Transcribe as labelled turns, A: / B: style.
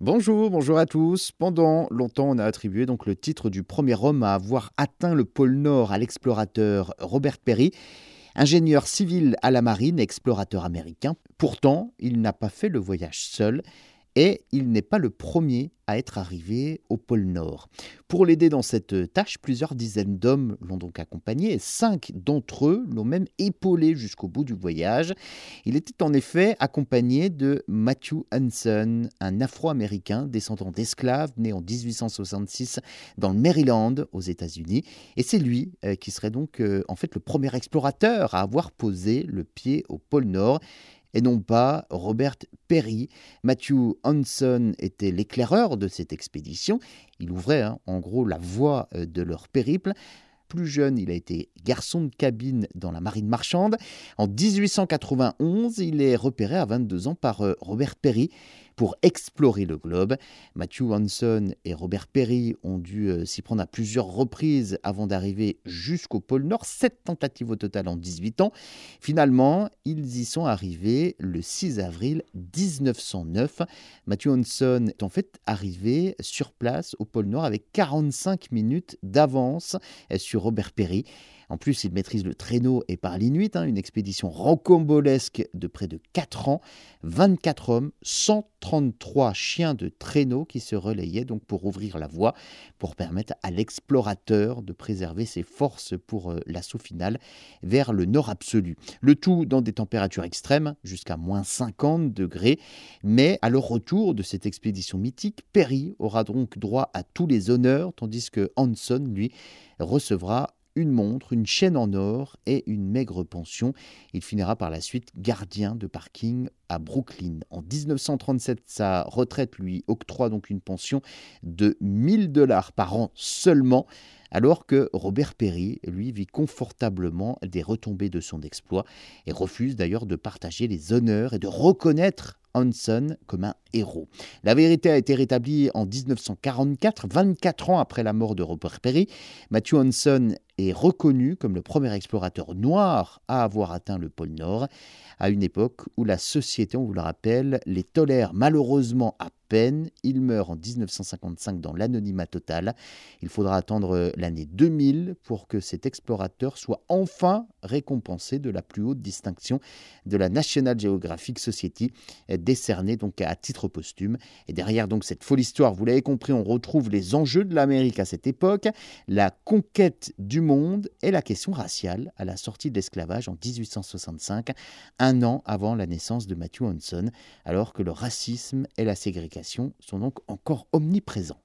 A: Bonjour, bonjour à tous. Pendant longtemps, on a attribué donc le titre du premier homme à avoir atteint le pôle Nord à l'explorateur Robert Perry, ingénieur civil à la marine, explorateur américain. Pourtant, il n'a pas fait le voyage seul et il n'est pas le premier à être arrivé au pôle Nord. Pour l'aider dans cette tâche, plusieurs dizaines d'hommes l'ont donc accompagné et cinq d'entre eux l'ont même épaulé jusqu'au bout du voyage. Il était en effet accompagné de Matthew Hanson, un Afro-Américain descendant d'esclaves né en 1866 dans le Maryland aux États-Unis et c'est lui euh, qui serait donc euh, en fait le premier explorateur à avoir posé le pied au pôle Nord et non pas Robert Perry. Matthew Hanson était l'éclaireur de cette expédition. Il ouvrait hein, en gros la voie euh, de leur périple. Plus jeune, il a été garçon de cabine dans la marine marchande. En 1891, il est repéré à 22 ans par euh, Robert Perry pour explorer le globe. Matthew Hanson et Robert Perry ont dû euh, s'y prendre à plusieurs reprises avant d'arriver jusqu'au pôle Nord. Sept tentatives au total en 18 ans. Finalement, ils y sont arrivés le 6 avril 1909. Matthew Hanson est en fait arrivé sur place au pôle Nord avec 45 minutes d'avance euh, sur Robert Perry. En plus, il maîtrise le traîneau et par l'inuit, hein, une expédition rocambolesque de près de 4 ans, 24 hommes, 133 chiens de traîneau qui se relayaient donc pour ouvrir la voie, pour permettre à l'explorateur de préserver ses forces pour euh, l'assaut final vers le nord absolu. Le tout dans des températures extrêmes, jusqu'à moins 50 degrés, mais à leur retour de cette expédition mythique, Perry aura donc droit à tous les honneurs, tandis que Hanson, lui, recevra une montre, une chaîne en or et une maigre pension. Il finira par la suite gardien de parking à Brooklyn. En 1937, sa retraite lui octroie donc une pension de 1000 dollars par an seulement alors que Robert Perry, lui, vit confortablement des retombées de son exploit et refuse d'ailleurs de partager les honneurs et de reconnaître Hanson comme un héros. La vérité a été rétablie en 1944, 24 ans après la mort de Robert Perry. Matthew Hanson est reconnu comme le premier explorateur noir à avoir atteint le pôle Nord, à une époque où la société, on vous le rappelle, les tolère malheureusement à Il meurt en 1955 dans l'anonymat total. Il faudra attendre l'année 2000 pour que cet explorateur soit enfin récompensé de la plus haute distinction de la National Geographic Society, décernée donc à titre posthume. Et derrière donc cette folle histoire, vous l'avez compris, on retrouve les enjeux de l'Amérique à cette époque, la conquête du monde et la question raciale à la sortie de l'esclavage en 1865, un an avant la naissance de Matthew Hanson, alors que le racisme et la ségrégation sont donc encore omniprésents.